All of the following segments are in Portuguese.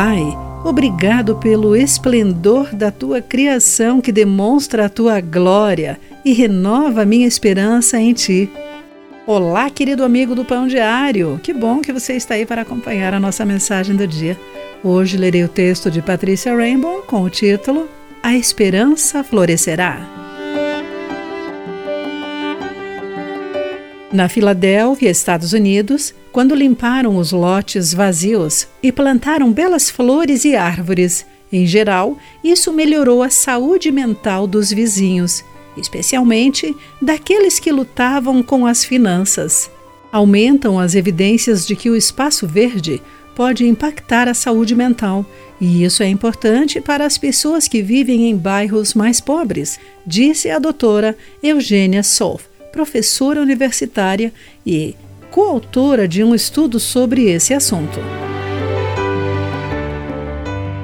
Pai, obrigado pelo esplendor da tua criação que demonstra a tua glória e renova minha esperança em ti. Olá, querido amigo do Pão Diário. Que bom que você está aí para acompanhar a nossa mensagem do dia. Hoje lerei o texto de Patrícia Rainbow com o título A Esperança Florescerá. Na Filadélfia, Estados Unidos, quando limparam os lotes vazios e plantaram belas flores e árvores, em geral, isso melhorou a saúde mental dos vizinhos, especialmente daqueles que lutavam com as finanças. Aumentam as evidências de que o espaço verde pode impactar a saúde mental, e isso é importante para as pessoas que vivem em bairros mais pobres, disse a doutora Eugênia Solf professora universitária e coautora de um estudo sobre esse assunto.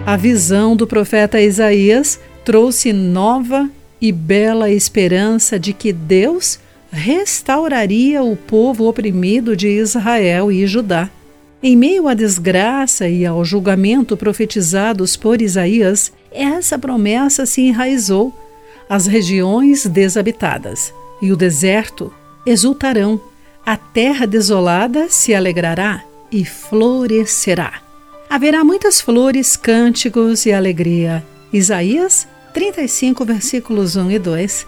A visão do profeta Isaías trouxe nova e bela esperança de que Deus restauraria o povo oprimido de Israel e Judá. Em meio à desgraça e ao julgamento profetizados por Isaías, essa promessa se enraizou às regiões desabitadas e o deserto exultarão, a terra desolada se alegrará e florescerá. Haverá muitas flores, cânticos e alegria. Isaías 35, versículos 1 e 2.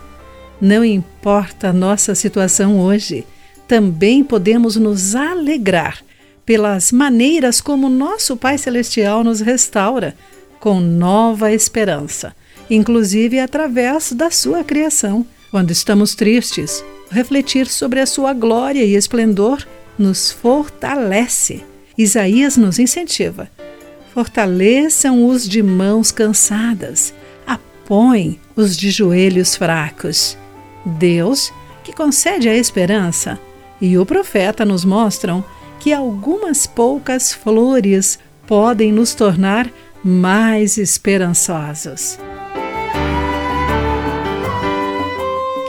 Não importa a nossa situação hoje, também podemos nos alegrar pelas maneiras como nosso Pai Celestial nos restaura com nova esperança, inclusive através da sua criação. Quando estamos tristes, refletir sobre a sua glória e esplendor nos fortalece. Isaías nos incentiva. Fortaleçam os de mãos cansadas, apoiem os de joelhos fracos. Deus, que concede a esperança, e o profeta nos mostram que algumas poucas flores podem nos tornar mais esperançosos.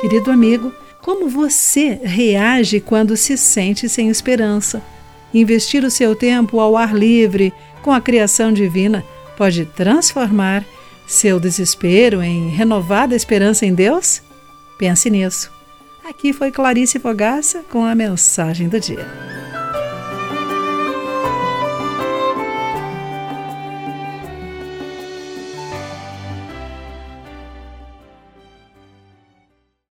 Querido amigo, como você reage quando se sente sem esperança? Investir o seu tempo ao ar livre com a criação divina pode transformar seu desespero em renovada esperança em Deus? Pense nisso. Aqui foi Clarice Fogaça com a mensagem do dia.